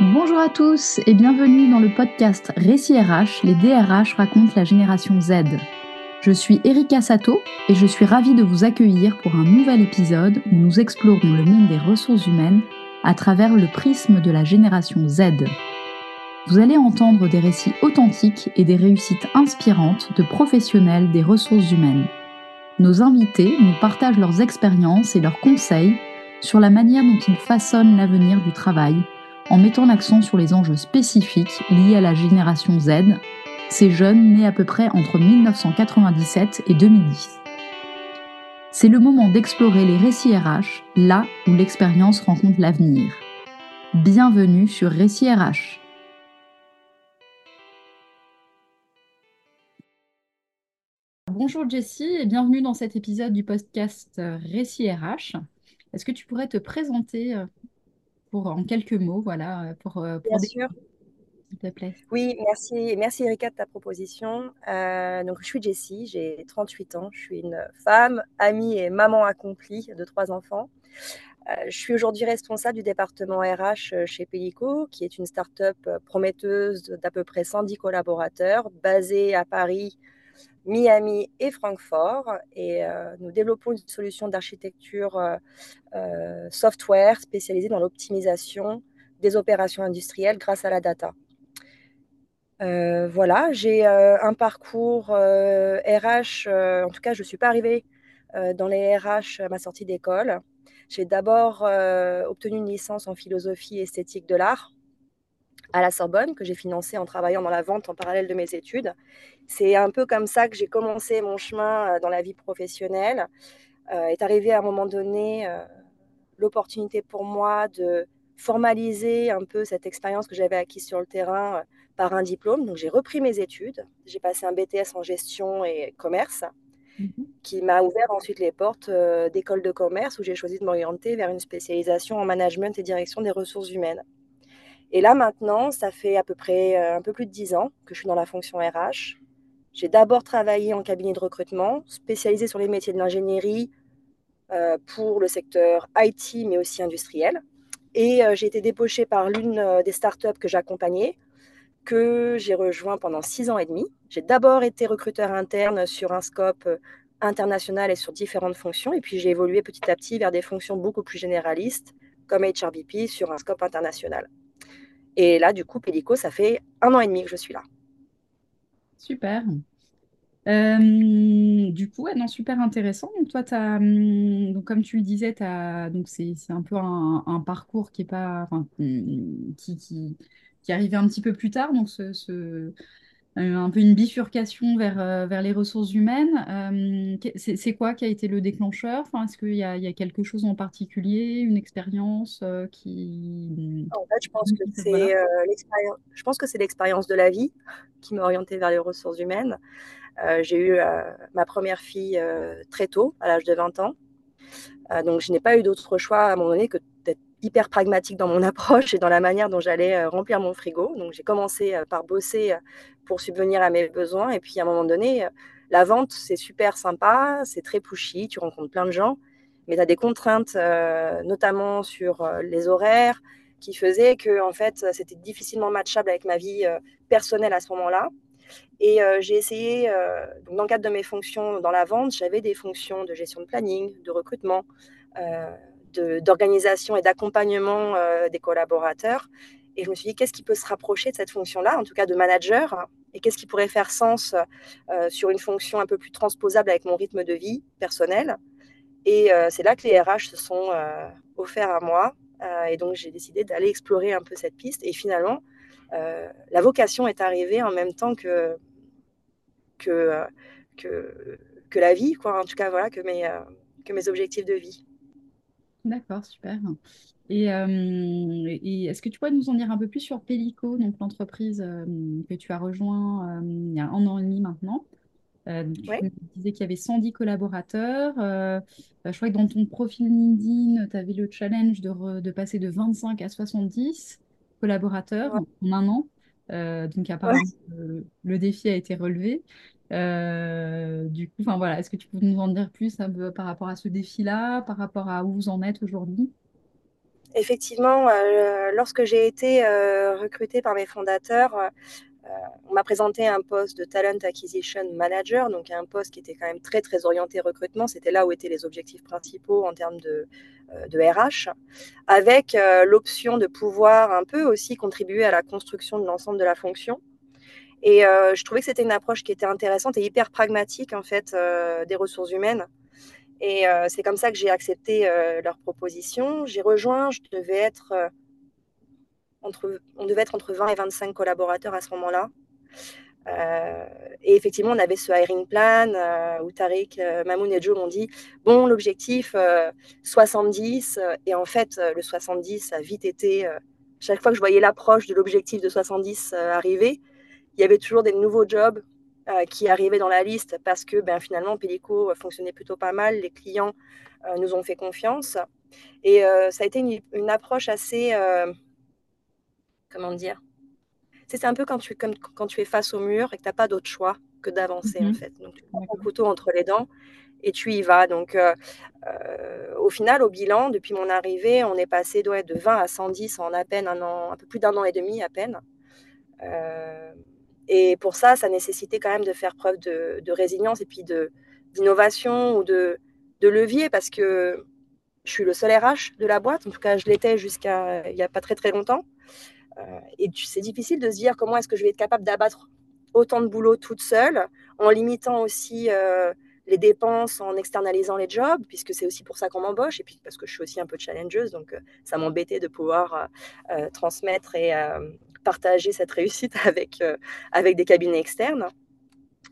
Bonjour à tous et bienvenue dans le podcast Récit RH, les DRH racontent la génération Z. Je suis Erika Sato et je suis ravie de vous accueillir pour un nouvel épisode où nous explorons le monde des ressources humaines à travers le prisme de la génération Z. Vous allez entendre des récits authentiques et des réussites inspirantes de professionnels des ressources humaines. Nos invités nous partagent leurs expériences et leurs conseils sur la manière dont ils façonnent l'avenir du travail en mettant l'accent sur les enjeux spécifiques liés à la génération Z, ces jeunes nés à peu près entre 1997 et 2010. C'est le moment d'explorer les récits RH, là où l'expérience rencontre l'avenir. Bienvenue sur Récits RH. Bonjour Jessie et bienvenue dans cet épisode du podcast Récits RH. Est-ce que tu pourrais te présenter en quelques mots, voilà, euh, pour, euh, Bien sûr. S'il te plaît. Oui, merci, merci Erika de ta proposition. Euh, donc, je suis Jessie, j'ai 38 ans, je suis une femme, amie et maman accomplie de trois enfants. je suis aujourd'hui responsable du département RH chez Pellico, qui est une start-up prometteuse d'à peu près 110 collaborateurs, basée à Paris, Miami et Francfort. Et euh, nous développons une solution d'architecture euh, euh, software spécialisée dans l'optimisation des opérations industrielles grâce à la data. voilà, j'ai un parcours RH, en tout cas je ne suis pas arrivée dans les RH à ma sortie d'école. J'ai d'abord obtenu une licence en philosophie esthétique de l'art à la Sorbonne, que j'ai financé en travaillant dans la vente en parallèle de mes études. C'est un peu comme ça que j'ai commencé mon chemin euh, dans la vie professionnelle. Euh, est arrivé à un moment donné euh, l'opportunité pour moi de formaliser un peu cette expérience que j'avais acquise sur le terrain par un diplôme. Donc j'ai repris mes études. J'ai passé un BTS en gestion et commerce mhm. qui m'a ouvert ensuite les portes d'école de commerce où j'ai choisi de m'orienter vers une spécialisation en management et direction des ressources humaines. Et là, maintenant, ça fait à peu près euh, un peu plus de dix ans que je suis dans la fonction RH. J'ai d'abord travaillé en cabinet de recrutement, spécialisé sur les métiers de l'ingénierie euh, pour le secteur IT, mais aussi industriel. Et euh, j'ai été débauchée par l'une des startups que j'accompagnais, que j'ai rejoint pendant six ans et demi. J'ai d'abord été recruteur interne sur un scope international et sur différentes fonctions. Et puis j'ai évolué petit à petit vers des fonctions beaucoup plus généralistes, comme HRBP, sur un scope international. Et là, du coup, Pellico, ça fait un an et demi que je suis là. Super. Euh, du coup, non, super intéressant. Donc, toi, hum, donc, comme tu le disais, donc c'est, un peu un, parcours qui est pas, qui, qui, qui, est arrivé un petit peu plus tard. Donc, ce, un peu une bifurcation vers, euh, vers les ressources humaines. Euh, c'est quoi qui a été le déclencheur? Enfin, Est-ce qu'il y, a quelque chose en particulier, une expérience qui... En fait, je pense que c'est l'expérience. Je pense que c'est l'expérience de la vie qui m'a orientée vers les ressources humaines. J'ai eu ma première fille très tôt, à l'âge de 20 ans. donc, je n'ai pas eu d'autre choix à un moment donné que hyper pragmatique dans mon approche et dans la manière dont j'allais euh, remplir mon frigo. Donc j'ai commencé euh, par bosser euh, pour subvenir à mes besoins. Et puis à un moment donné, la vente, c'est super sympa, c'est très pushy, tu rencontres plein de gens, mais tu as des contraintes, notamment sur les horaires, qui faisaient que en fait, c'était difficilement matchable avec ma vie personnelle à ce moment-là. Et j'ai essayé, dans le cadre de mes fonctions dans la vente, j'avais des fonctions de gestion de planning, de recrutement, d'organisation et d'accompagnement euh, des collaborateurs. Et je me suis dit, qu'est-ce qui peut se rapprocher de cette fonction-là, en tout cas de manager, et qu'est-ce qui pourrait faire sens euh, sur une fonction un peu plus transposable avec mon rythme de vie personnel? Et euh, c'est là que les RH se sont offerts à moi. et donc, j'ai décidé d'aller explorer un peu cette piste. Et finalement, la vocation est arrivée en même temps que, que, que, que la vie, quoi. en tout cas, voilà, que mes, que mes objectifs de vie. D'accord, super. Et, euh, est-ce que tu pourrais nous en dire un peu plus sur Pellico, donc l'entreprise euh, que tu as rejoint euh, il y a un an et demi maintenant? tu disais qu'il y avait 110 collaborateurs. je crois que dans ton profil LinkedIn, tu avais le challenge de, passer de 25 à 70 collaborateurs en un an. donc apparemment, le défi a été relevé. Euh, du coup, enfin voilà, est-ce que tu peux nous en dire plus par rapport à ce défi-là, par rapport à où vous en êtes aujourd'hui? effectivement, lorsque j'ai été recrutée par mes fondateurs, on m'a présenté un poste de Talent Acquisition Manager, donc un poste qui était quand même très très orienté recrutement. C'était là où étaient les objectifs principaux en termes de RH, avec l'option de pouvoir un peu aussi contribuer à la construction de l'ensemble de la fonction. Et euh, je trouvais que c'était une approche qui était intéressante et hyper pragmatique en fait euh, des ressources humaines. Et euh, c'est comme ça que j'ai accepté leur proposition. J'ai rejoint, je devais être on devait être entre 20 et 25 collaborateurs à ce moment-là. et effectivement, on avait ce hiring plan où Tariq, Mamoun et Joe m'ont dit Bon, l'objectif 70. Et en fait, le 70 a vite été. chaque fois que je voyais l'approche de l'objectif de 70 arriver, il y avait toujours des nouveaux jobs euh, qui arrivaient dans la liste parce que ben, finalement, Pellico fonctionnait plutôt pas mal. Les clients euh, nous ont fait confiance. Et euh, ça a été une, approche assez. comment dire? C'est un peu quand tu, comme, quand tu es face au mur et que tu n'as pas d'autre choix que d'avancer, en mhm. fait. Donc, tu prends ton couteau entre les dents et tu y vas. Donc, au final, au bilan, depuis mon arrivée, on est passé de 20 à 110 en à peine un an, un peu plus d'un an et demi à peine. Et pour ça, ça nécessitait quand même de faire preuve de, résilience et puis d'innovation ou de, de, levier parce que je suis le seul RH de la boîte. En tout cas, je l'étais jusqu'à il n'y a pas très très longtemps. Euh, et c'est difficile de se dire comment est-ce que je vais être capable d'abattre autant de boulot toute seule en limitant aussi euh, les dépenses, en externalisant les jobs, puisque c'est aussi pour ça qu'on m'embauche, et puis parce que je suis aussi un peu challengeuse, donc euh, ça m'embêtait de pouvoir transmettre et, partager cette réussite avec, euh, avec des cabinets externes.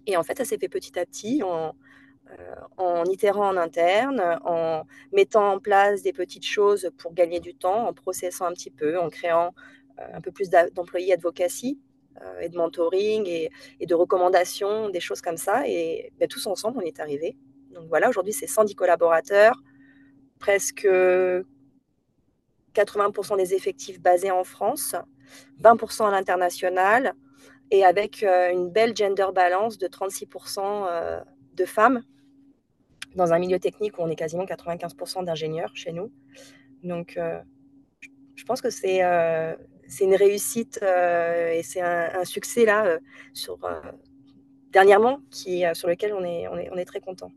Et en fait, ça s'est fait petit à petit en, euh, en itérant en interne, en mettant en place des petites choses pour gagner du temps, en processant un petit peu, en créant euh, un peu plus d'employés advocacy et de mentoring et, et, de recommandations, des choses comme ça. Et ben, tous ensemble, on est arrivés. Donc voilà, aujourd'hui, c'est 110 collaborateurs, presque 80% des effectifs basés en France, 20% à l'international et avec euh, une belle gender balance de 36% euh, de femmes dans un milieu technique où on est quasiment 95% d'ingénieurs chez nous. Donc, euh, je pense que c'est c'est une réussite et c'est un, succès là dernièrement qui, sur lequel on est, on est, on est très content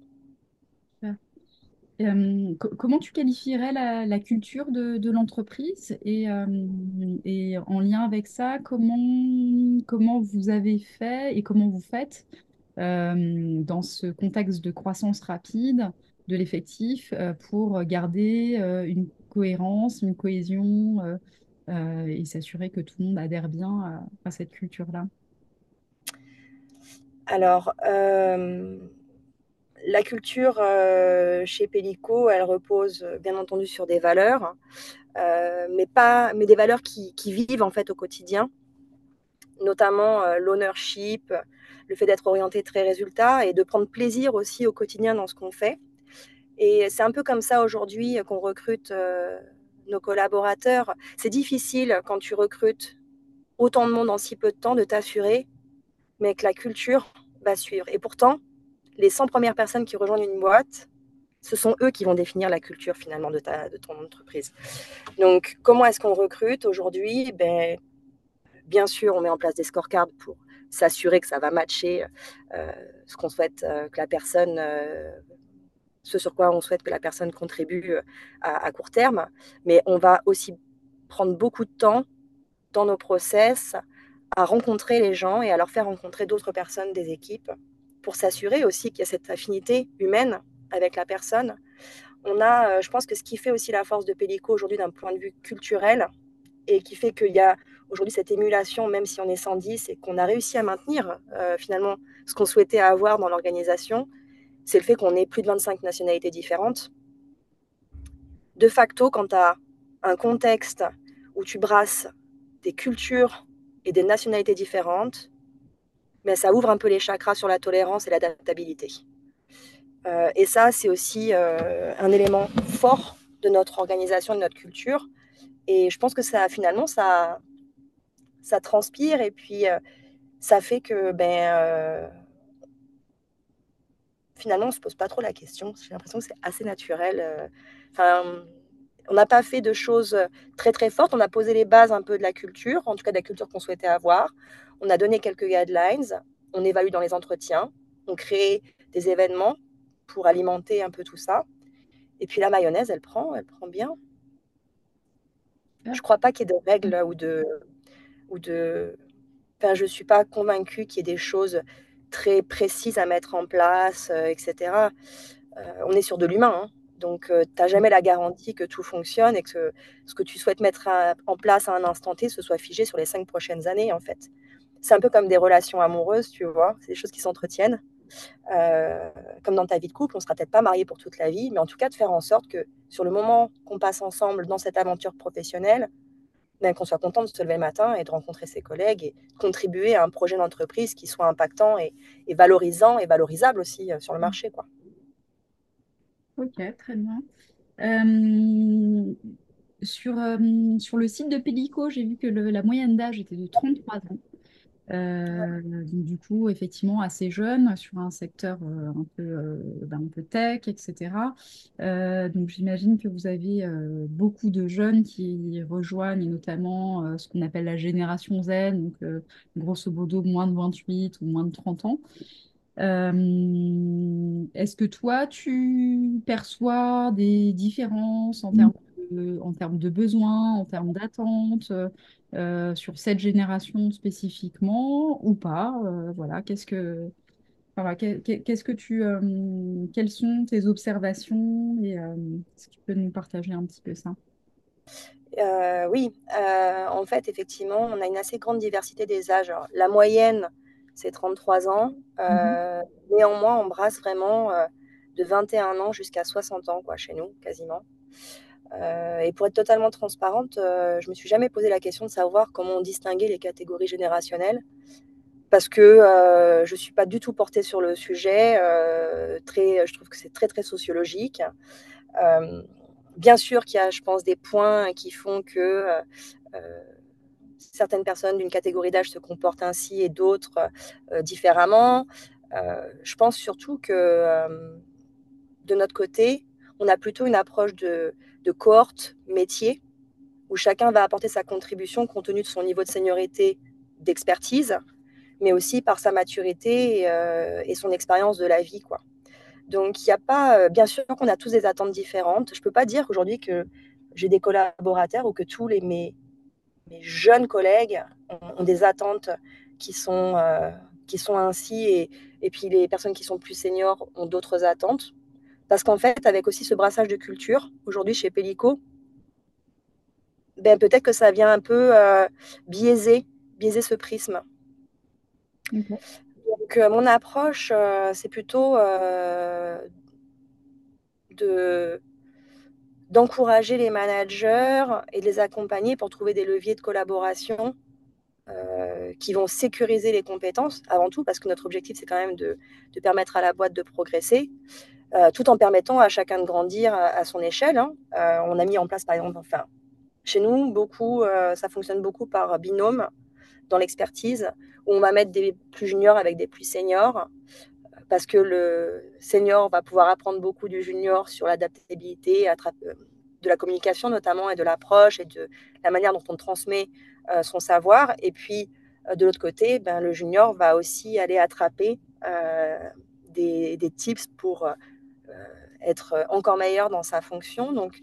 comment tu qualifierais la, culture de, l'entreprise et, en lien avec ça, comment, comment vous avez fait et comment vous faites dans ce contexte de croissance rapide de l'effectif pour garder une cohérence, une cohésion et s'assurer que tout le monde adhère bien à, à cette culture-là? Alors, la culture euh, chez Pellico, elle repose euh, bien entendu sur des valeurs, euh, mais, pas, mais des valeurs qui, vivent en fait au quotidien, notamment l'ownership, le fait d'être orienté très résultat et de prendre plaisir aussi au quotidien dans ce qu'on fait. Et c'est un peu comme ça aujourd'hui qu'on recrute nos collaborateurs. C'est difficile quand tu recrutes autant de monde en si peu de temps de t'assurer, mais que la culture va suivre. Et pourtant, les 100 premières personnes qui rejoignent une boîte, ce sont eux qui vont définir la culture finalement de, ta, de ton entreprise. Donc, comment est-ce qu'on recrute aujourd'hui? Ben, Bien sûr, on met en place des scorecards pour s'assurer que ça va matcher euh, ce qu'on souhaite euh, que la personne, euh, ce sur quoi on souhaite que la personne contribue à, à, court terme. Mais on va aussi prendre beaucoup de temps dans nos process à rencontrer les gens et à leur faire rencontrer d'autres personnes des équipes pour s'assurer aussi qu'il y a cette affinité humaine avec la personne. On a, euh, je pense que ce qui fait aussi la force de Pellico aujourd'hui d'un point de vue culturel et qui fait qu'il y a aujourd'hui cette émulation, même si on est 110 et qu'on a réussi à maintenir euh, finalement ce qu'on souhaitait avoir dans l'organisation, c'est le fait qu'on ait plus de 25 nationalités différentes. De facto, quand tu as un contexte où tu brasses des cultures et des nationalités différentes, mais ça ouvre un peu les chakras sur la tolérance et l'adaptabilité. Euh, et ça, c'est aussi euh, un élément fort de notre organisation, de notre culture. Et je pense que ça, finalement, ça, transpire et puis euh, ça fait que, ben, finalement, on ne se pose pas trop la question. J'ai l'impression que c'est assez naturel. Enfin, on n'a pas fait de choses très très fortes. On a posé les bases un peu de la culture, en tout cas de la culture qu'on souhaitait avoir. On a donné quelques guidelines. On évalue dans les entretiens. On crée des événements pour alimenter un peu tout ça. Et puis la mayonnaise, elle prend, elle prend bien. Je ne crois pas qu'il y ait de règles ou de, ou de. Enfin, je ne suis pas convaincue qu'il y ait des choses très précises à mettre en place, euh, etc. Euh, on est sur de l'humain. Hein. Donc, euh, tu n'as jamais la garantie que tout fonctionne et que ce que tu souhaites mettre en place à un instant T, ce soit figé sur les cinq prochaines années, en fait. C'est un peu comme des relations amoureuses, tu vois. C'est des choses qui s'entretiennent. Euh, comme dans ta vie de couple, on ne sera peut-être pas marié pour toute la vie, mais en tout cas de faire en sorte que sur le moment qu'on passe ensemble dans cette aventure professionnelle, ben, qu'on soit content de se lever le matin et de rencontrer ses collègues et contribuer à un projet d'entreprise qui soit impactant et, valorisant et valorisable aussi euh, sur le marché. Quoi. Ok, très bien. Euh, sur, sur le site de Pellico, j'ai vu que la moyenne d'âge était de 33 ans. Euh, du coup, effectivement, assez jeune sur un secteur euh, un, peu, euh, ben, un peu tech, etc. donc, j'imagine que vous avez beaucoup de jeunes qui rejoignent notamment ce qu'on appelle la génération Z, donc grosso modo moins de 28 ou moins de 30 ans. Est-ce que toi, tu perçois des différences en termes de, en termes de besoins, en termes d'attentes euh, sur cette génération spécifiquement ou pas euh, Voilà, qu'est-ce que, qu'est-ce que tu, euh, quelles sont tes observations et est-ce que tu peux nous partager un petit peu ça? Oui, en fait, effectivement, on a une assez grande diversité des âges. la moyenne, c'est 33 ans. Mmh néanmoins, on brasse vraiment de 21 ans jusqu'à 60 ans, quoi, chez nous, quasiment. Euh, et pour être totalement transparente, euh, je me suis jamais posé la question de savoir comment distinguer les catégories générationnelles parce que euh, je ne suis pas du tout portée sur le sujet. très, je trouve que c'est très très sociologique. bien sûr qu'il y a, je pense, des points qui font que certaines personnes d'une catégorie d'âge se comportent ainsi et d'autres différemment. je pense surtout que de notre côté, on a plutôt une approche de, de cohorte métier où chacun va apporter sa contribution compte tenu de son niveau de seniorité, d'expertise, mais aussi par sa maturité et, euh, son expérience de la vie. Quoi. Donc, il n'y a pas, euh, bien sûr qu'on a tous des attentes différentes. Je ne peux pas dire qu'aujourd'hui que j'ai des collaborateurs ou que tous les, mes, jeunes collègues ont, des attentes qui sont, euh, qui sont ainsi et, et puis les personnes qui sont plus seniors ont d'autres attentes. Parce qu'en fait, avec aussi ce brassage de culture, aujourd'hui chez Pellico, ben, peut-être que ça vient un peu euh, biaiser, biaiser ce prisme. Donc, euh, mon approche, euh, c'est plutôt de d'encourager les managers et de les accompagner pour trouver des leviers de collaboration qui vont sécuriser les compétences avant tout, parce que notre objectif, c'est quand même de, de, permettre à la boîte de progresser. Euh, tout en permettant à chacun de grandir à, son échelle. Hein. Euh, on a mis en place, par exemple, enfin, chez nous, beaucoup, euh, ça fonctionne beaucoup par binôme dans l'expertise, où on va mettre des plus juniors avec des plus seniors, parce que le senior va pouvoir apprendre beaucoup du junior sur l'adaptabilité, de la communication notamment, et de l'approche, et de la manière dont on transmet son savoir. Et puis, de l'autre côté, ben, le junior va aussi aller attraper des, des, tips pour être euh, encore meilleur dans sa fonction. Donc,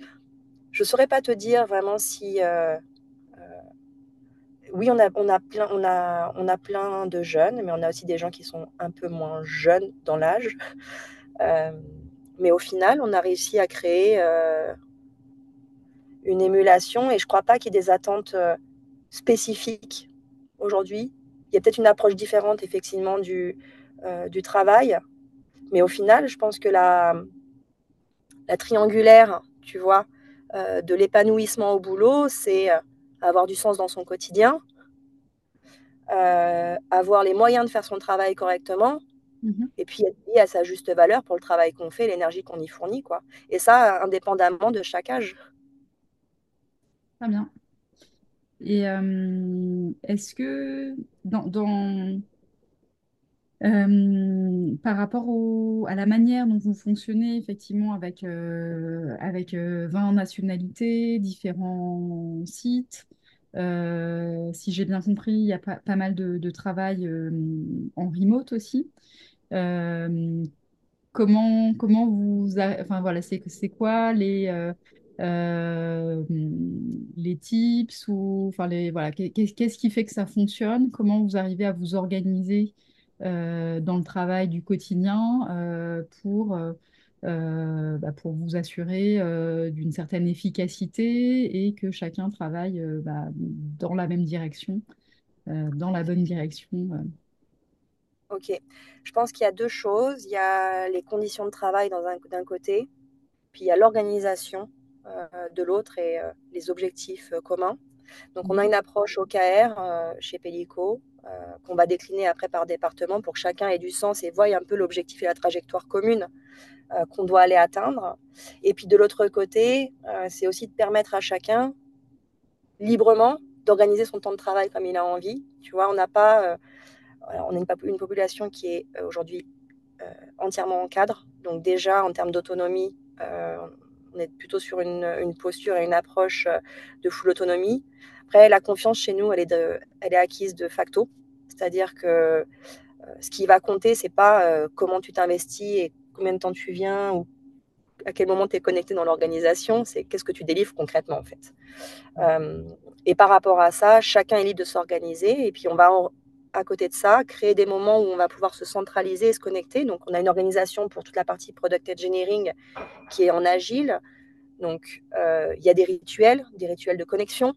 je ne saurais pas te dire vraiment si euh, oui, on a, on, a plein, on, a, on a plein de jeunes, mais on a aussi des gens qui sont un peu moins jeunes dans l'âge. mais au final, on a réussi à créer une émulation et je ne crois pas qu'il y ait des attentes spécifiques aujourd'hui. Il y a peut-être une approche différente, effectivement, du, du travail, mais au final, je pense que la, la triangulaire, tu vois, euh, de l'épanouissement au boulot, c'est euh, avoir du sens dans son quotidien, euh, avoir les moyens de faire son travail correctement, mhm. et puis être lié à sa juste valeur pour le travail qu'on fait, l'énergie qu'on y fournit. Quoi. Et ça, indépendamment de chaque âge. Très bien. Et est-ce que dans, dans par rapport à la manière dont vous fonctionnez effectivement avec, avec 20 nationalités, différents sites, si j'ai bien compris, il y a pas, pas mal de, travail en remote aussi. comment, comment vous... Enfin voilà, c'est quoi les euh, les tips ou enfin les voilà qu'est-ce qui fait que ça fonctionne? Comment vous arrivez à vous organiser euh, dans le travail du quotidien euh, pour bah, pour vous assurer d'une certaine efficacité et que chacun travaille bah, dans la même direction dans la bonne direction Ok, je pense qu'il y a deux choses. Il y a les conditions de travail d'un côté, puis il y a l'organisation euh, de l'autre et euh, les objectifs euh, communs. Donc, on a une approche OKR chez Pellico qu'on va décliner après par département pour que chacun ait du sens et voie un peu l'objectif et la trajectoire commune qu'on doit aller atteindre. Et puis de l'autre côté, c'est aussi de permettre à chacun librement d'organiser son temps de travail comme il a envie. Tu vois, on n'a pas, on une, une, population qui est aujourd'hui entièrement en cadre. Donc déjà en termes d'autonomie, on est plutôt sur une, posture et une approche euh, de full autonomie. Après, la confiance chez nous, elle est, elle est acquise de facto. C'est-à-dire que euh, ce qui va compter, c'est pas euh, comment tu t'investis et combien de temps tu viens ou à quel moment tu es connecté dans l'organisation, c'est qu'est-ce que tu délivres concrètement en fait. et par rapport à ça, chacun est libre de s'organiser et puis on va à côté de ça créer des moments où on va pouvoir se centraliser et se connecter. Donc on a une organisation pour toute la partie product engineering qui est en agile. Donc, euh, il y a des rituels, des rituels de connexion, euh,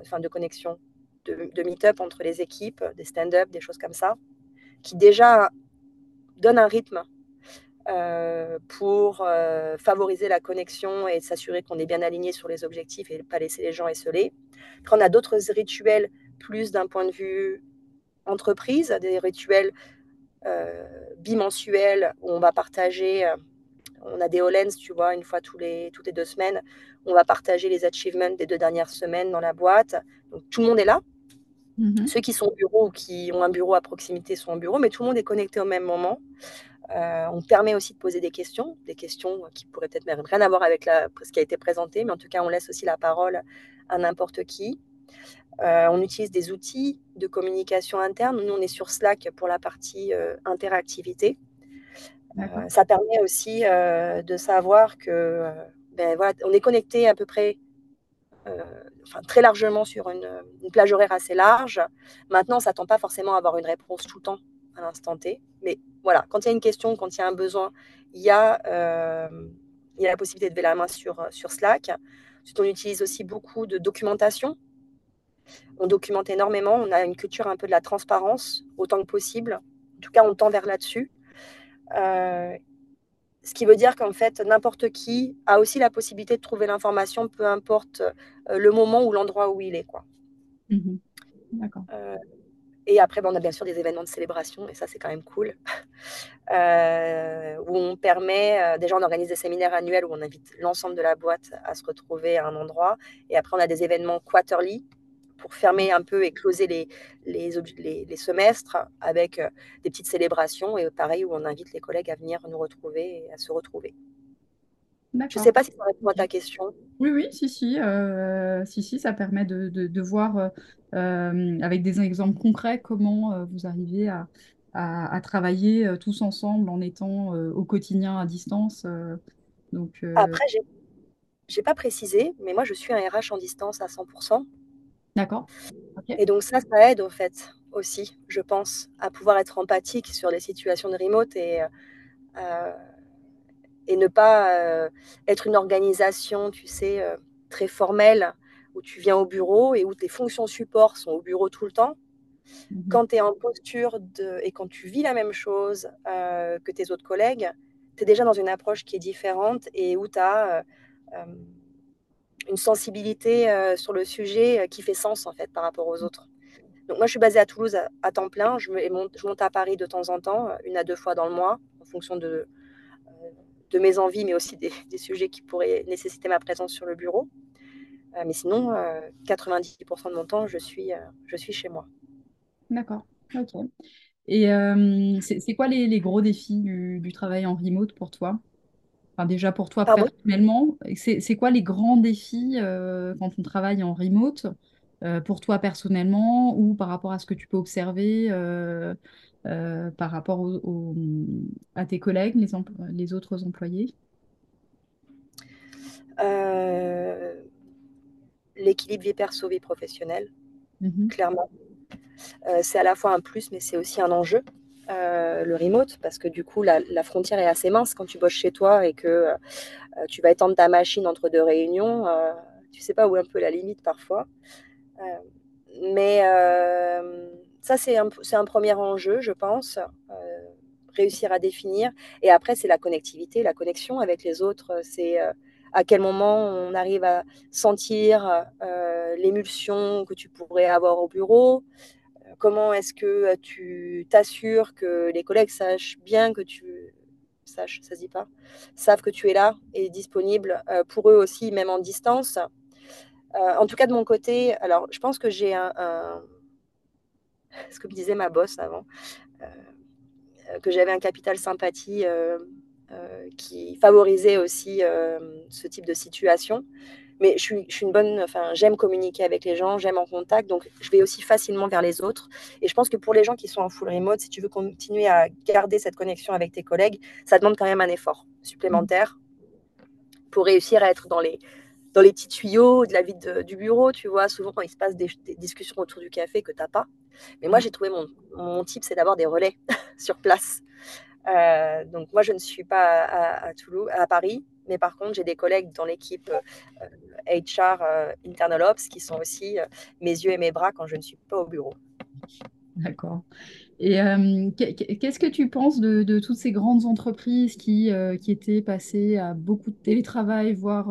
enfin de connexion, de, meet-up entre les équipes, des stand-up, des choses comme ça, qui déjà donnent un rythme euh, pour favoriser la connexion et s'assurer qu'on est bien aligné sur les objectifs et pas laisser les gens esselés. Puis on a d'autres rituels plus d'un point de vue entreprise, des rituels bimensuels où on va partager on a des Hollands, tu vois, une fois tous les, toutes les deux semaines. On va partager les achievements des deux dernières semaines dans la boîte. Donc, tout le monde est là. Mhm. Ceux qui sont au bureau ou qui ont un bureau à proximité sont au bureau, mais tout le monde est connecté au même moment. Euh, on permet aussi de poser des questions, des questions qui pourraient peut-être même rien à voir avec la, ce qui a été présenté, mais en tout cas, on laisse aussi la parole à n'importe qui. Euh, on utilise des outils de communication interne. Nous, on est sur Slack pour la partie euh, interactivité. Euh, ça permet aussi euh, de savoir que euh, ben, voilà, on est connecté à peu près enfin, très largement sur une, plage horaire assez large. Maintenant, on ne s'attend pas forcément à avoir une réponse tout le temps à l'instant T. Mais voilà, quand il y a une question, quand il y a un besoin, il y a, y a la possibilité de lever la main sur, sur Slack. Ensuite, on utilise aussi beaucoup de documentation. On documente énormément. On a une culture un peu de la transparence, autant que possible. En tout cas, on tend vers là-dessus. Euh, ce qui veut dire qu'en fait, n'importe qui a aussi la possibilité de trouver l'information, peu importe euh, le moment ou l'endroit où il est. Quoi. Mhm. D'accord. Euh, et après, ben, on a bien sûr des événements de célébration, et ça, c'est quand même cool, où on permet, déjà, on organise des séminaires annuels où on invite l'ensemble de la boîte à se retrouver à un endroit. Et après, on a des événements quarterly, pour fermer un peu et closer les, les, les, semestres avec euh, des petites célébrations et pareil où on invite les collègues à venir nous retrouver et à se retrouver. Je ne sais pas si ça répond à ta question. Oui, oui, si, si, euh, si, si ça permet de, de, voir euh, avec des exemples concrets comment vous arrivez à, à, travailler tous ensemble en étant au quotidien à distance. donc, Après, je n'ai pas précisé, mais moi, je suis un RH en distance à 100%. D'accord. Et donc ça, ça aide au fait aussi, je pense, à pouvoir être empathique sur les situations de remote et, euh, et ne pas euh, être une organisation, tu sais, euh, très formelle, où tu viens au bureau et où tes fonctions support sont au bureau tout le temps. Mmh quand tu es en posture de, et quand tu vis la même chose que tes autres collègues, tu es déjà dans une approche qui est différente et où tu as une sensibilité euh, sur le sujet euh, qui fait sens en fait par rapport aux autres. Donc moi je suis basée à Toulouse à, temps plein, je, monte à Paris de temps en temps, euh, une à deux fois dans le mois, en fonction de, de mes envies, mais aussi des, sujets qui pourraient nécessiter ma présence sur le bureau. mais sinon, 90% de mon temps, je suis, je suis chez moi. D'accord, ok. Et c'est quoi les, gros défis du, travail en remote pour toi? Enfin, déjà pour toi personnellement, c'est quoi les grands défis quand on travaille en remote pour toi personnellement ou par rapport à ce que tu peux observer par rapport à tes collègues, les, les autres employés? L'équilibre vie perso, vie professionnelle, mmh clairement. c'est à la fois un plus, mais c'est aussi un enjeu. Le remote, parce que du coup, la, frontière est assez mince quand tu bosses chez toi et que tu vas étendre ta machine entre deux réunions. tu sais pas où est un peu la limite parfois. mais ça, c'est un, un, premier enjeu, je pense, réussir à définir. Et après, c'est la connectivité, la connexion avec les autres. C'est à quel moment on arrive à sentir euh, l'émulsion que tu pourrais avoir au bureau, euh, comment est-ce que tu t'assures que les collègues sachent bien que tu savent que tu es là et disponible euh, pour eux aussi, même en distance. en tout cas, de mon côté, alors je pense que j'ai un, ce que me disait ma boss avant, que j'avais un capital sympathie euh, qui favorisait aussi euh, ce type de situation. Mais je suis, je suis une bonne, enfin, j'aime communiquer avec les gens, j'aime en contact, donc je vais aussi facilement vers les autres. Et je pense que pour les gens qui sont en full remote, si tu veux continuer à garder cette connexion avec tes collègues, ça demande quand même un effort supplémentaire pour réussir à être dans les, dans les petits tuyaux de la vie du bureau, tu vois. Souvent, quand il se passe des, discussions autour du café que tu n'as pas. Mais moi, j'ai trouvé mon, mon type, c'est d'avoir des relais sur place. Euh, donc moi, je ne suis pas à, Toulouse, à Paris, mais par contre, j'ai des collègues dans l'équipe HR euh, Internal Ops qui sont aussi euh, mes yeux et mes bras quand je ne suis pas au bureau. D'accord. Et qu'est-ce que tu penses de, toutes ces grandes entreprises qui, étaient passées à beaucoup de télétravail, voire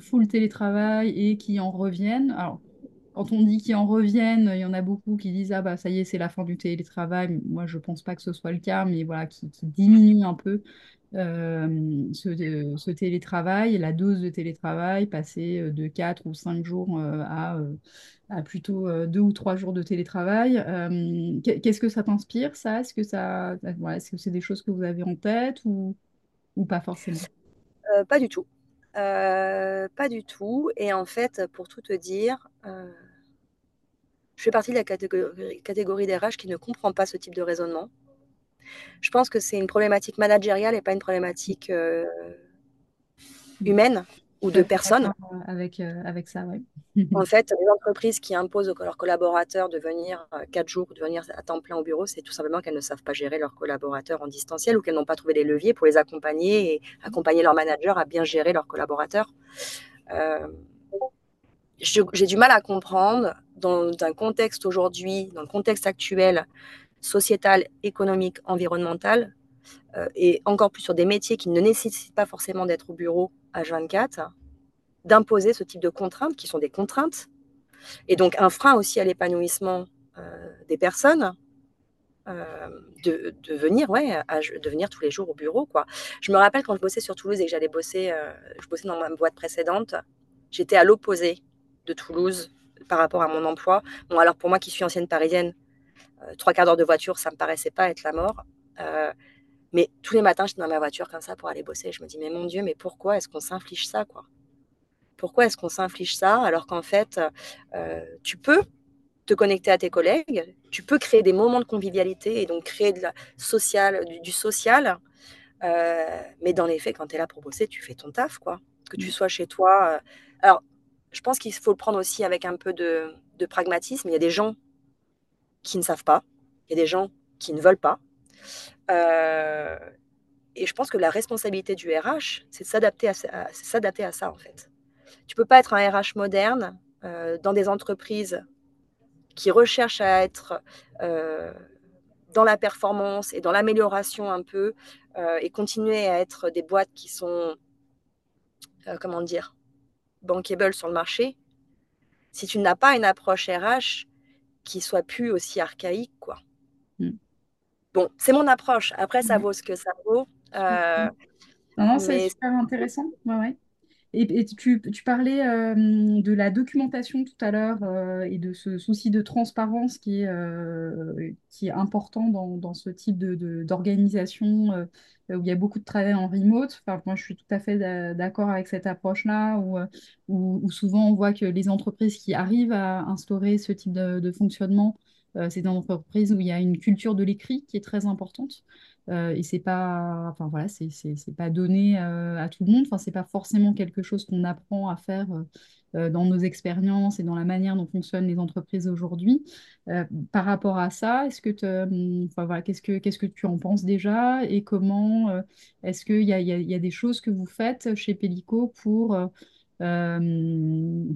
full télétravail, et qui en reviennent? Quand on dit qu'ils en reviennent, il y en a beaucoup qui disent Ah, bah ça y est, c'est la fin du télétravail. Moi, je ne pense pas que ce soit le cas, mais voilà, qui, qui diminuent un peu euh, ce, télétravail, la dose de télétravail, passer euh, de 4 ou 5 jours euh, à, plutôt 2 ou 3 jours de télétravail. Qu'est-ce que ça t'inspire, ça? Est-ce que ça, est-ce que c'est des choses que vous avez en tête ou, ou pas forcément? Pas du tout. pas du tout. Et en fait, pour tout te dire, je fais partie de la catégorie, catégorie RH qui ne comprend pas ce type de raisonnement. Je pense que c'est une problématique managériale et pas une problématique euh, humaine ou de personne. Avec, euh, avec ça, oui. en fait, les entreprises qui imposent à leurs collaborateurs de venir euh, quatre jours, de venir à temps plein au bureau, c'est tout simplement qu'elles ne savent pas gérer leurs collaborateurs en distanciel ou qu'elles n'ont pas trouvé les leviers pour les accompagner et accompagner leurs managers à bien gérer leurs collaborateurs. J'ai du mal à comprendre dans un contexte aujourd'hui, dans le contexte actuel, sociétal, économique, environnemental, euh, et encore plus sur des métiers qui ne nécessitent pas forcément d'être au bureau à 24, d'imposer ce type de contraintes qui sont des contraintes, et donc un frein aussi à l'épanouissement euh, des personnes. Euh, de, venir ouais de venir tous les jours au bureau je me rappelle quand je bossais sur Toulouse et que j'allais bosser je bossais dans ma boîte précédente j'étais à l'opposé de Toulouse par rapport à mon emploi. Bon, alors pour moi qui suis ancienne parisienne, euh, trois quarts d'heure de voiture, ça me paraissait pas être la mort. Euh, mais tous les matins, j'étais dans ma voiture comme ça pour aller bosser. Je me dis, mais mon Dieu, mais pourquoi est-ce qu'on s'inflige ça, quoi? Pourquoi est-ce qu'on s'inflige ça alors qu'en fait, euh, tu peux te connecter à tes collègues, tu peux créer des moments de convivialité et donc créer de la du, social. mais dans les faits, quand tu es là pour bosser, tu fais ton taf, quoi. Que tu mmh. sois chez toi. alors, je pense qu'il faut le prendre aussi avec un peu de, pragmatisme. Il y a des gens qui ne savent pas, il y a des gens qui ne veulent pas. Euh, et je pense que la responsabilité du RH, c'est de s'adapter à, s'adapter à ça, en fait. Tu peux pas être un RH moderne euh, dans des entreprises qui recherchent à être euh, dans la performance et dans l'amélioration un peu et continuer à être des boîtes qui sont, comment dire, bankable sur le marché si tu n'as pas une approche RH qui soit plus aussi archaïque, quoi. Mm. Bon, c'est mon approche. Après, ça vaut ce que ça vaut. Euh, non, c'est super intéressant. Ouais, ouais. Et, tu, parlais euh, de la documentation tout à l'heure euh, et de ce souci de transparence qui est, euh, important dans, ce type d'organisation de, où il y a beaucoup de travail en remote. Enfin, moi, je suis tout à fait d'accord avec cette approche-là, où, où, souvent on voit que les entreprises qui arrivent à instaurer ce type de, fonctionnement, c'est des entreprises où il y a une culture de l'écrit qui est très importante. Euh, et c'est pas, enfin voilà, c'est pas donné euh, à tout le monde. Enfin, c'est pas forcément quelque chose qu'on apprend à faire euh, dans nos expériences et dans la manière dont fonctionnent les entreprises aujourd'hui. par rapport à ça, est-ce que, enfin voilà, qu'est-ce que qu'est-ce que tu en penses déjà et comment est-ce qu'il y a, y, y a, des choses que vous faites chez Pellico pour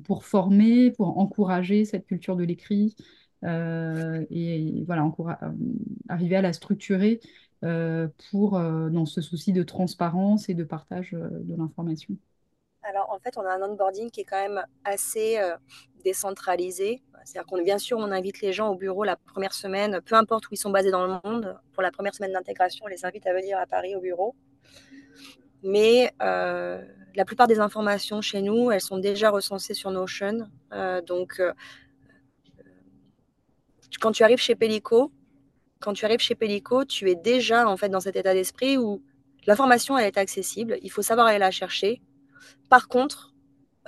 pour former, pour encourager cette culture de l'écrit et, voilà, arriver à la structurer pour, euh, dans ce souci de transparence et de partage euh, de l'information Alors, en fait, on a un onboarding qui est quand même assez décentralisé. C'est-à-dire qu'on, bien sûr, on invite les gens au bureau la première semaine, peu importe où ils sont basés dans le monde. Pour la première semaine d'intégration, on les invite à venir à Paris au bureau. Mais la plupart des informations chez nous, elles sont déjà recensées sur Notion. donc, quand tu arrives chez Pellico, quand tu arrives chez Pellico, tu es déjà en fait dans cet état d'esprit où l'information elle est accessible, il faut savoir aller la chercher. Par contre,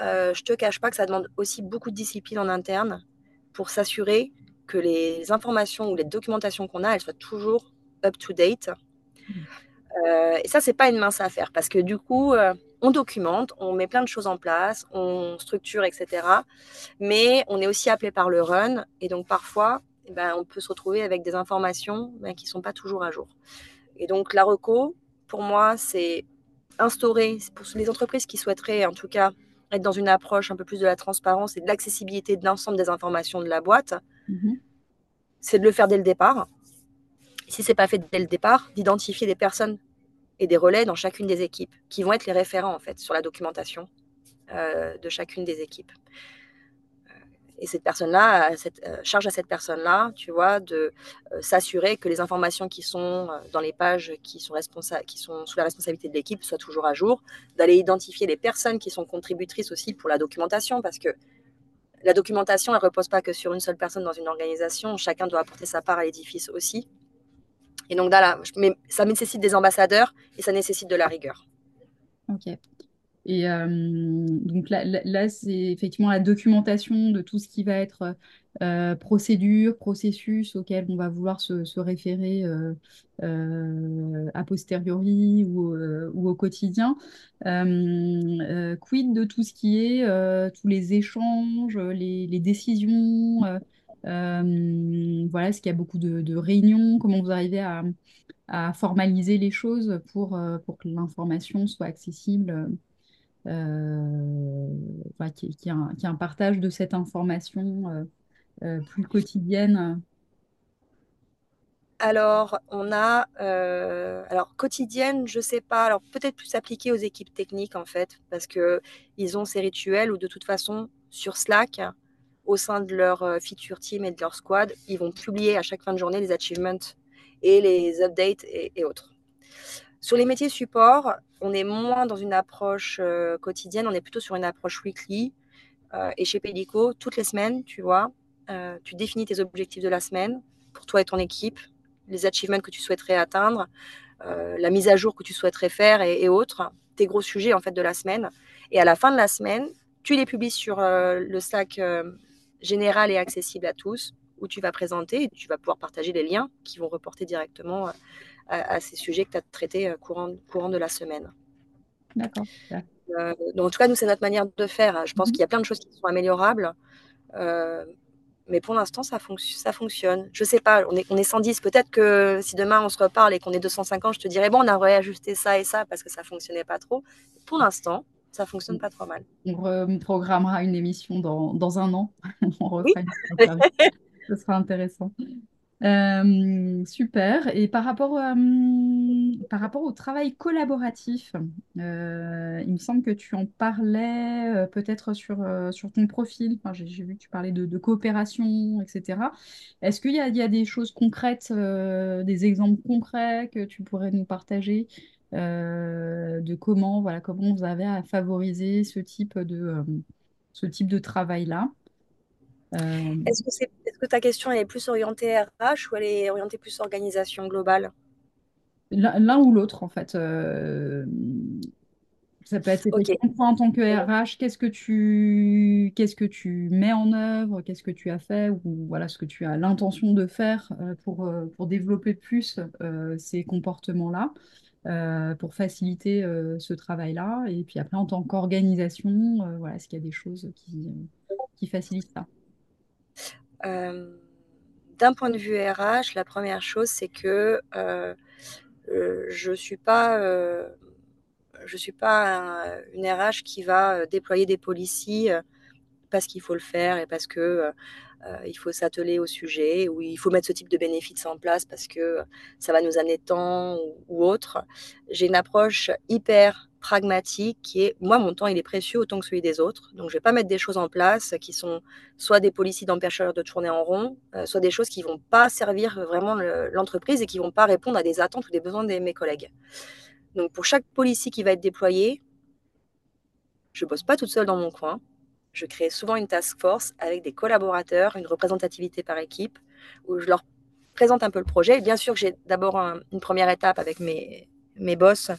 euh, je te cache pas que ça demande aussi beaucoup de discipline en interne pour s'assurer que les informations ou les documentations qu'on a, elles soient toujours up to date. Euh, et ça, c'est pas une mince affaire parce que du coup, euh, on documente, on met plein de choses en place, on structure, etc. Mais on est aussi appelé par le run et donc parfois, ben, on peut se retrouver avec des informations ben, qui ne sont pas toujours à jour. Et donc, la RECO, pour moi, c'est instaurer, pour les entreprises qui souhaiteraient en tout cas être dans une approche un peu plus de la transparence et de l'accessibilité de l'ensemble des informations de la boîte, mhm. c'est de le faire dès le départ. Si ce n'est pas fait dès le départ, d'identifier des personnes et des relais dans chacune des équipes qui vont être les référents en fait sur la documentation euh, de chacune des équipes. Et cette personne-là, cette, euh, charge à cette personne-là, tu vois, de euh, s'assurer que les informations qui sont euh, dans les pages qui sont, sous la responsabilité de l'équipe soient toujours à jour, d'aller identifier les personnes qui sont contributrices aussi pour la documentation, parce que la documentation, elle ne repose pas que sur une seule personne dans une organisation, chacun doit apporter sa part à l'édifice aussi. Et donc, mais ça nécessite des ambassadeurs et ça nécessite de la rigueur. Ok. Et euh, donc là, c'est effectivement la documentation de tout ce qui va être euh, procédure, processus auquel on va vouloir se, référer euh, a posteriori ou, au quotidien. quid de tout ce qui est tous les échanges, les, décisions voilà, est-ce qu'il y a beaucoup de, réunions Comment vous arrivez à, formaliser les choses pour que l'information soit accessible euh, qui, qui, a un, partage de cette information euh, euh, plus quotidienne alors, on a, alors quotidienne, je sais pas, alors peut-être plus appliqué aux équipes techniques en fait, parce que ils ont ces rituels où de toute façon sur Slack, au sein de leur feature team et de leur squad, ils vont publier à chaque fin de journée les achievements et les updates et autres. Sur les métiers support, on est moins dans une approche euh, quotidienne, on est plutôt sur une approche weekly. Euh, et chez Pellico, toutes les semaines, tu vois, euh, tu définis tes objectifs de la semaine pour toi et ton équipe, les achievements que tu souhaiterais atteindre, la mise à jour que tu souhaiterais faire et, autres, tes gros sujets en fait de la semaine. Et à la fin de la semaine, tu les publies sur le Slack général et accessible à tous, où tu vas présenter et tu vas pouvoir partager les liens qui vont reporter directement à, ces sujets que tu as traités euh, courant, courant de la semaine. D'accord. Euh, donc, en tout cas, nous, c'est notre manière de faire. Je pense mhm. qu'il y a plein de choses qui sont améliorables. Euh, mais pour l'instant, ça, ça, fonctionne. Je sais pas, on est, on est 110. Peut-être que si demain on se reparle et qu'on est 250, je te dirais, bon, on a réajusté ça et ça parce que ça fonctionnait pas trop. Pour l'instant, ça fonctionne pas trop mal. On programmera une émission dans, dans un an. on oui. Ce sera intéressant. Euh, super. Et par rapport, euh, par rapport au travail collaboratif, euh, il me semble que tu en parlais peut-être sur, sur ton profil. J'ai vu que tu parlais de, coopération, etc. Est-ce qu'il y a, il y a des choses concrètes, des exemples concrets que tu pourrais nous partager de comment, voilà, comment vous avez à favoriser ce type de, ce type de travail-là? Est-ce que, est, que, ta question est plus orientée RH ou elle est orientée plus organisation globale? L'un ou l'autre, en fait. Ça peut être en tant que RH, qu'est-ce que tu qu'est-ce que tu mets en œuvre, qu'est-ce que tu as fait ou voilà ce que tu as l'intention de faire euh, pour, euh, pour développer plus euh, ces comportements-là, pour faciliter ce travail-là. Et puis après, en tant qu'organisation, voilà, est-ce qu'il y a des choses qui, qui facilitent ça? D'un point de vue RH, la première chose, c'est que je ne suis pas je suis pas une RH qui va euh, déployer des policiers euh, parce qu'il faut le faire et parce que euh, il faut s'atteler au sujet ou il faut mettre ce type de bénéfices en place parce que ça va nous amener temps ou, autre. J'ai une approche hyper pragmatique qui est, moi, mon temps, il est précieux autant que celui des autres. Donc, je vais pas mettre des choses en place qui sont soit des policiers d'empêcheurs de tourner en rond, soit des choses qui vont pas servir vraiment l'entreprise et qui vont pas répondre à des attentes ou des besoins de mes collègues. Donc pour chaque policier qui va être déployé, je bosse pas toute seule dans mon coin. Je crée souvent une task force avec des collaborateurs, une représentativité par équipe, où je leur présente un peu le projet. bien sûr j'ai d'abord une première étape avec mes, mes boss,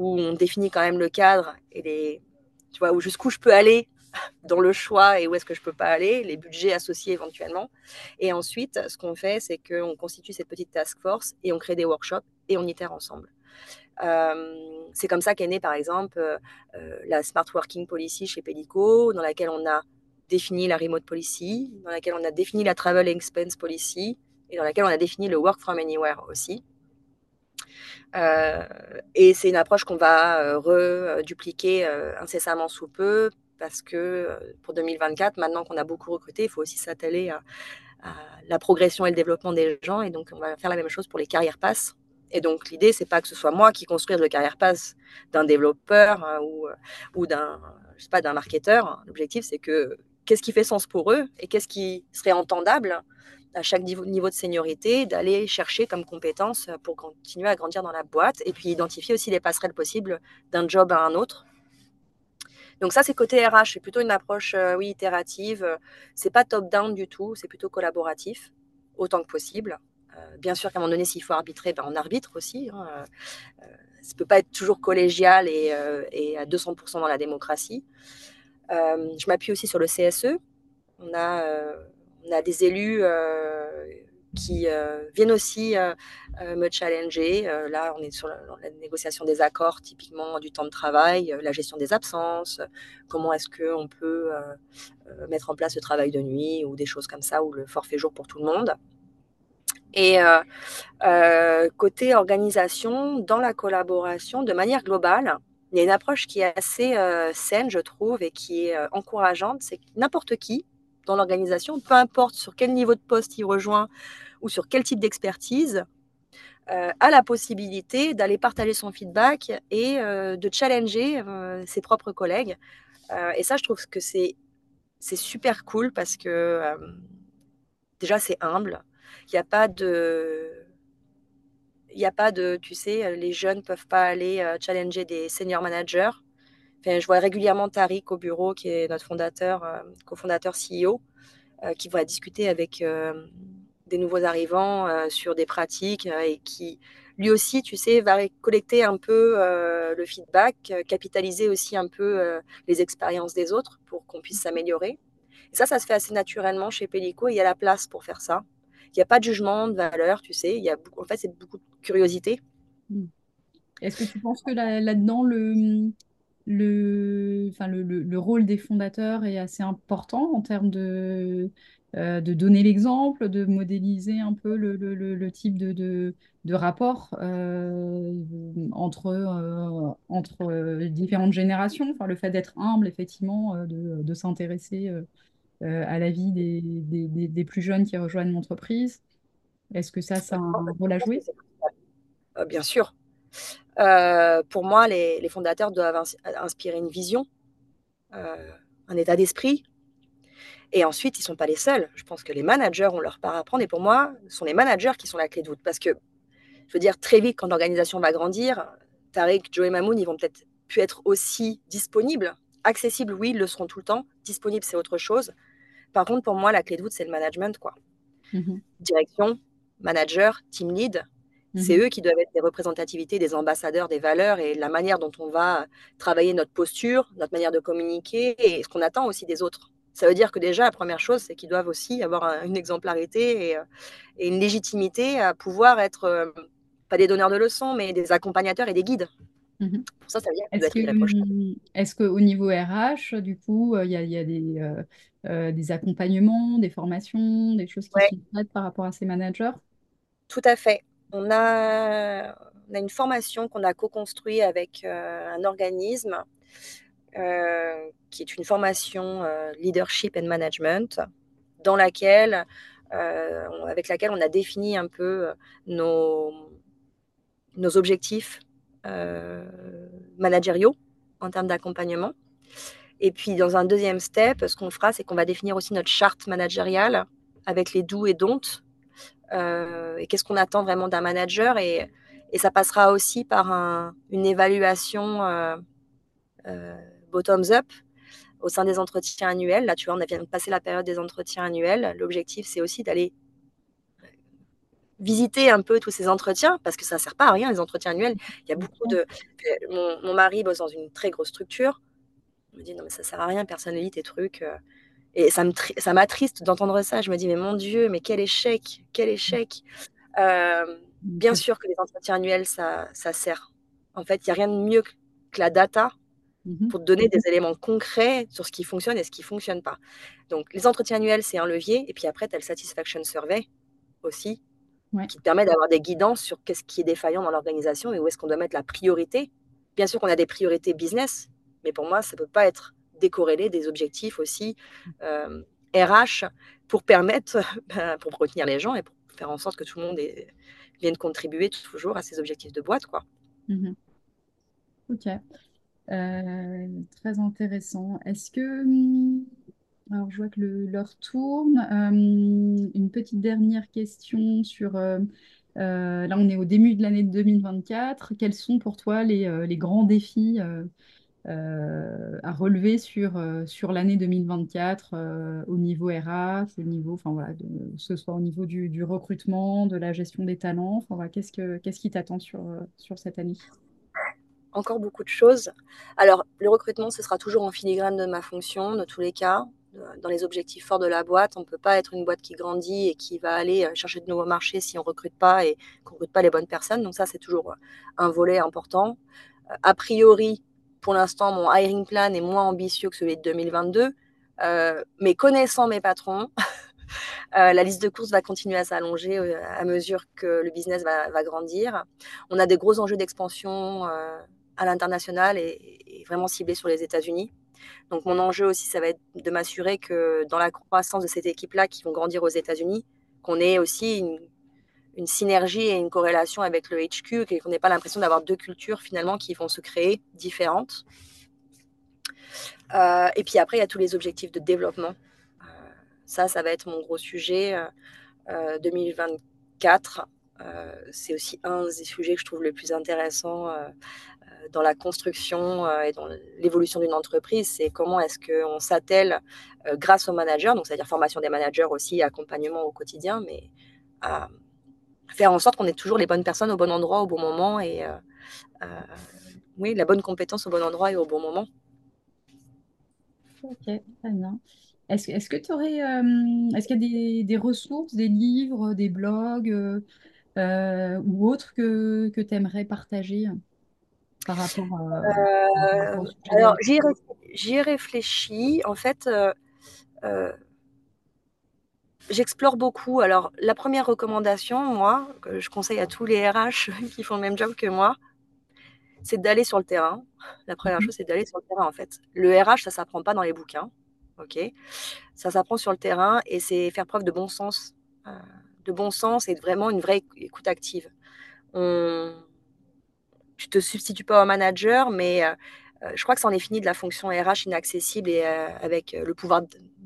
où on définit quand même le cadre et les, tu vois, où jusqu'où je peux aller dans le choix et où est-ce que je peux pas aller, les budgets associés éventuellement. Et ensuite, ce qu'on fait, c'est qu'on constitue cette petite task force et on crée des workshops et on itère ensemble. Euh, c'est comme ça qu'est née, par exemple, euh, la Smart Working Policy chez Pelico, dans laquelle on a défini la Remote Policy, dans laquelle on a défini la Travel Expense Policy, et dans laquelle on a défini le Work from Anywhere aussi. Et c'est une approche qu'on va redupliquer incessamment sous peu, parce que pour 2024, maintenant qu'on a beaucoup recruté, il faut aussi s'atteler à, la progression et le développement des gens. Et donc, on va faire la même chose pour les carrières passes. Et donc, l'idée, c'est pas que ce soit moi qui construise le carrière pass d'un développeur hein, ou, euh, ou d'un, je sais pas, d'un marketeur. L'objectif, c'est que qu'est-ce qui fait sens pour eux et qu'est-ce qui serait entendable à chaque niveau, de seniorité d'aller chercher comme compétence pour continuer à grandir dans la boîte et puis identifier aussi les passerelles possibles d'un job à un autre. Donc ça, c'est côté RH, c'est plutôt une approche, euh, oui, itérative. C'est pas top-down du tout, c'est plutôt collaboratif, autant que possible. Euh, bien sûr qu'à un moment donné, s'il faut arbitrer, ben, on arbitre aussi. Hein, euh, euh, ça ne peut pas être toujours collégial et, à 200% dans la démocratie. je m'appuie aussi sur le CSE. On a, on a des élus qui viennent aussi me challenger. là, on est sur la, la, négociation des accords, typiquement du temps de travail, la gestion des absences, comment est-ce qu'on peut mettre en place le travail de nuit ou des choses comme ça, ou le forfait jour pour tout le monde. Et euh, euh, côté organisation, dans la collaboration, de manière globale, il y a une approche qui est assez euh, saine, je trouve, et qui est encourageante. C'est que n'importe qui dans l'organisation, peu importe sur quel niveau de poste il rejoint ou sur quel type d'expertise, a la possibilité d'aller partager son feedback et de challenger ses propres collègues. et ça, je trouve que c'est super cool parce que déjà, c'est humble. Il n'y a pas de. Il n'y a pas de, tu sais, les jeunes ne peuvent pas aller euh, challenger des senior managers. Je vois régulièrement Tariq au bureau, qui est notre fondateur, euh, cofondateur CEO, euh, qui va discuter avec des nouveaux arrivants sur des pratiques et qui, lui aussi, tu sais, va collecter un peu le feedback, capitaliser aussi un peu les expériences des autres pour qu'on puisse s'améliorer. Et ça, ça se fait assez naturellement chez Pellico il y a la place pour faire ça. Il n'y a pas de jugement de valeur, tu sais. Il y a en fait, c'est beaucoup de curiosité. Hmm. Est-ce que tu penses que là-dedans, le, le, enfin, le, le, rôle des fondateurs est assez important en termes de, euh, de donner l'exemple, de modéliser un peu le, le type de, de, de rapport euh, entre, euh, entre différentes générations, enfin, le fait d'être humble, effectivement, de, de s'intéresser à la vie des, des, des, plus jeunes qui rejoignent l'entreprise. Est-ce que ça, ça a un rôle à jouer? Euh, Bien sûr. Euh, pour moi, les, les, fondateurs doivent inspirer une vision, un état d'esprit. Et ensuite, ils ne sont pas les seuls. Je pense que les managers ont leur part à prendre. Et pour moi, ce sont les managers qui sont la clé de voûte. Parce que, je veux dire, très vite, quand l'organisation va grandir, Tariq, Joe et Mamoun, ils vont peut-être plus être aussi disponibles. Accessibles, oui, ils le seront tout le temps. Disponibles, c'est autre chose. Par contre, pour moi, la clé de voûte, c'est le management. quoi. Mhm. Direction, manager, team lead, c'est mhm. eux qui doivent être des représentativités, des ambassadeurs des valeurs et la manière dont on va travailler notre posture, notre manière de communiquer et ce qu'on attend aussi des autres. Ça veut dire que déjà, la première chose, c'est qu'ils doivent aussi avoir une exemplarité euh, et, une légitimité à pouvoir être, euh, pas des donneurs de leçons, mais des accompagnateurs et des guides. Pour ça, ça veut dire Est-ce qu'au niveau RH, du coup, euh, il y, a, des, des, accompagnements, des formations, des choses qui sont faites par rapport à ces managers? Tout à fait on a, une formation qu'on a co-construite avec euh, un organisme euh, qui est une formation euh, leadership and management, dans laquelle, avec laquelle on a défini un peu nos, objectifs managériaux en termes d'accompagnement. Et puis, dans un deuxième step, ce qu'on fera, c'est qu'on va définir aussi notre charte managériale avec les doux et don'ts et qu'est-ce qu'on attend vraiment d'un manager. Et, ça passera aussi par une évaluation euh, euh, bottoms-up au sein des entretiens annuels. Là, tu vois, on a bien passé la période des entretiens annuels. L'objectif, c'est aussi d'aller visiter un peu tous ces entretiens, parce que ça ne sert pas à rien, les entretiens annuels. Il y a beaucoup de... Mon, mon mari bosse dans une très grosse structure. Il me dit, non, mais ça ne sert à rien, personne ne lit tes trucs. Et ça m'attriste d'entendre ça. Je me dis, mais mon Dieu, mais quel échec, quel échec. Euh, bien sûr que les entretiens annuels, ça, ça sert. En fait, il n'y a rien de mieux que la data mmh pour donner des éléments concrets sur ce qui fonctionne et ce qui ne fonctionne pas. Donc, les entretiens annuels, c'est un levier. Et puis après, tu as le Satisfaction Survey aussi, qui te permet d'avoir des guidances sur qu'est-ce qui est défaillant dans l'organisation et où est-ce qu'on doit mettre la priorité. Bien sûr qu'on a des priorités business, mais pour moi, ça ne peut pas être décorréler des objectifs aussi euh, RH pour permettre, ben, pour retenir les gens et pour faire en sorte que tout le monde vienne contribuer toujours à ces objectifs de boîte. Quoi. Mmh ok. Euh, très intéressant. Est-ce que. Mmh, alors, je vois que l'heure tourne. Euh, une petite dernière question sur. là, on est au début de l'année 2024. Quels sont pour toi les, les grands défis euh, à relever sur, euh, sur l'année 2024 euh, au niveau RH, au niveau, enfin voilà, que ce soit au niveau du, du, recrutement, de la gestion des talents. Enfin, voilà, qu'est-ce, que, qu'est-ce qui t'attend sur, sur cette année? Encore beaucoup de choses. Alors, le recrutement, ce sera toujours en filigrane de ma fonction, de tous les cas. Dans les objectifs forts de la boîte, on ne peut pas être une boîte qui grandit et qui va aller chercher de nouveaux marchés si on ne recrute pas et qu'on ne recrute pas les bonnes personnes. Donc ça, c'est toujours un volet important. A priori, pour l'instant, mon hiring plan est moins ambitieux que celui de 2022. Euh, mais connaissant mes patrons, euh, la liste de courses va continuer à s'allonger euh, à mesure que le business va, grandir. On a des gros enjeux d'expansion à l'international et, vraiment ciblés sur les États-Unis. Donc mon enjeu aussi, ça va être de m'assurer que dans la croissance de cette équipe-là qui vont grandir aux États-Unis, qu'on ait aussi une une synergie et une corrélation avec le HQ, qu'on n'ait pas l'impression d'avoir deux cultures finalement qui vont se créer différentes. Euh, et puis après, il y a tous les objectifs de développement. Euh, ça, ça va être mon gros sujet 2024. Euh, c'est aussi un des sujets que je trouve le plus intéressant dans la construction et dans l'évolution d'une entreprise. C'est comment est-ce qu'on s'attelle grâce aux managers, donc c'est-à-dire formation des managers aussi, accompagnement au quotidien, mais à faire en sorte qu'on ait toujours les bonnes personnes au bon endroit au bon moment et euh, euh, oui, la bonne compétence au bon endroit et au bon moment. Ok, très bien. Est-ce que tu aurais, euh, est-ce qu'il y a des, ressources, des livres, des blogs ou autres que, que tu aimerais partager par rapport à, Alors, j'y ai réfléchi. En fait, j'explore beaucoup. Alors, la première recommandation, moi, que je conseille à tous les RH qui font le même job que moi, c'est d'aller sur le terrain. La première mhm. chose, c'est d'aller sur le terrain, en fait. Le RH, ça s'apprend pas dans les bouquins, ok? Ça s'apprend sur le terrain et c'est faire preuve de bon sens, euh, de bon sens et vraiment une vraie écoute active. On... Je te substitue pas au manager, mais euh, euh, je crois que ça en est fini de la fonction RH inaccessible et avec le pouvoir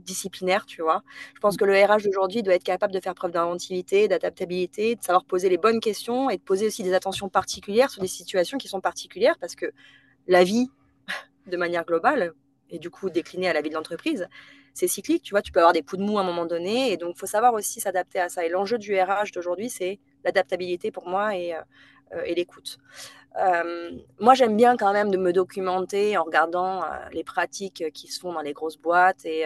disciplinaire, tu vois. Je pense que le RH d'aujourd'hui doit être capable de faire preuve d'inventivité, d'adaptabilité, de savoir poser les bonnes questions et de poser aussi des attentions particulières sur des situations qui sont particulières parce que la vie, de manière globale, et du coup déclinée à la vie de l'entreprise, c'est cyclique, tu vois, tu peux avoir des coups de mou à un moment donné, et donc il faut savoir aussi s'adapter à ça. Et l'enjeu du RH d'aujourd'hui, c'est l'adaptabilité pour moi et, euh, et l'écoute. Euh, moi, j'aime bien quand même de me documenter en regardant euh, les pratiques qui se font dans les grosses boîtes et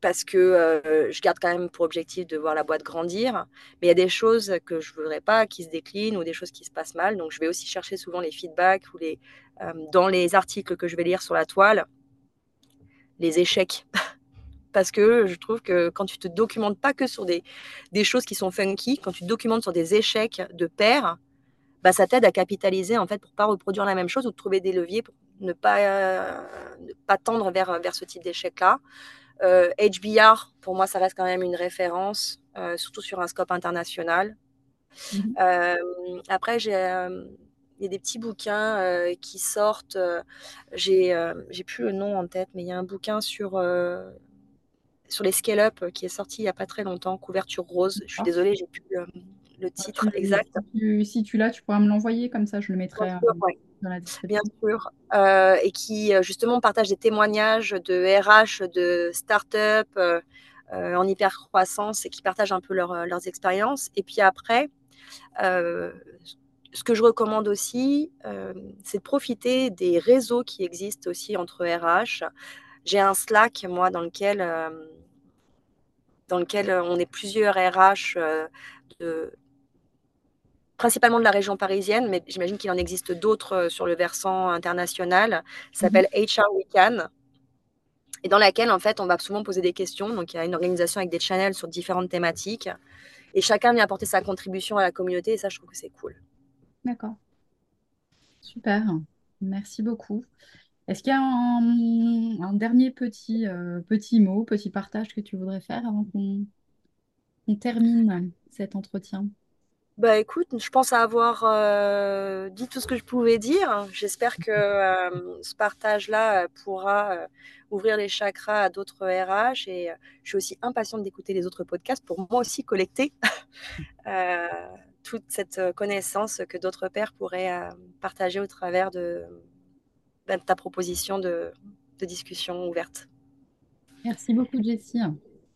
parce que je garde quand même pour objectif de voir la boîte grandir. Mais il y a des choses que je ne voudrais pas qui se déclinent ou des choses qui se passent mal. Donc, je vais aussi chercher souvent les feedbacks ou les, dans les articles que je vais lire sur la toile, les échecs. Parce que je trouve que quand tu te documentes pas que sur des, des choses qui sont funky, quand tu te documentes sur des échecs de pairs, bah, ça t'aide à capitaliser en fait pour pas reproduire la même chose ou trouver des leviers pour ne pas, euh, ne pas tendre vers, vers ce type d'échec-là. Euh, HBR, pour moi, ça reste quand même une référence, euh, surtout sur un scope international. Mhm. après, j'ai il y a des petits bouquins qui sortent. j'ai j'ai plus le nom en tête, mais il y a un bouquin sur sur les scale-up qui est sorti il n'y a pas très longtemps, couverture rose. Je suis désolée, j'ai plus le bah, titre exact. Si tu, l'as, tu pourras me l'envoyer, comme ça je le mettrai Bien sûr, dans la description. Bien sûr. Euh, et qui justement partage des témoignages de RH, de start-up euh, euh, en hyper croissance et qui partagent un peu leurs expériences. Et puis après, ce que je recommande aussi, c'est de profiter des réseaux qui existent aussi entre RH. J'ai un Slack, moi, dans lequel, dans lequel on est plusieurs RH de, principalement de la région parisienne, mais j'imagine qu'il en existe d'autres euh, sur le versant international. Ça s'appelle HR mhm. Weekend et dans laquelle, en fait, on va souvent poser des questions. Donc, il y a une organisation avec des channels sur différentes thématiques. Et chacun vient apporter sa contribution à la communauté. Et ça, je trouve que c'est cool. D'accord. Super. Merci beaucoup. Est-ce qu'il y a un, dernier petit, euh, petit mot, petit partage que tu voudrais faire avant qu'on termine cet entretien? Bah écoute, je pense avoir euh, dit tout ce que je pouvais dire. J'espère que euh, ce partage-là euh, pourra ouvrir les chakras à d'autres RH et je suis aussi impatiente d'écouter les autres podcasts pour moi aussi collecter toute cette connaissance que d'autres pères pourraient partager au travers de, ben, ta proposition de, de, discussion ouverte. Merci beaucoup Jessie.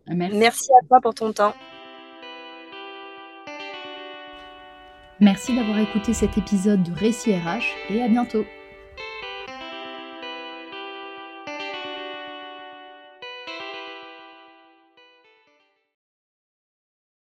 Merci à toi pour ton temps. Merci d'avoir écouté cet épisode de Récit RH et à bientôt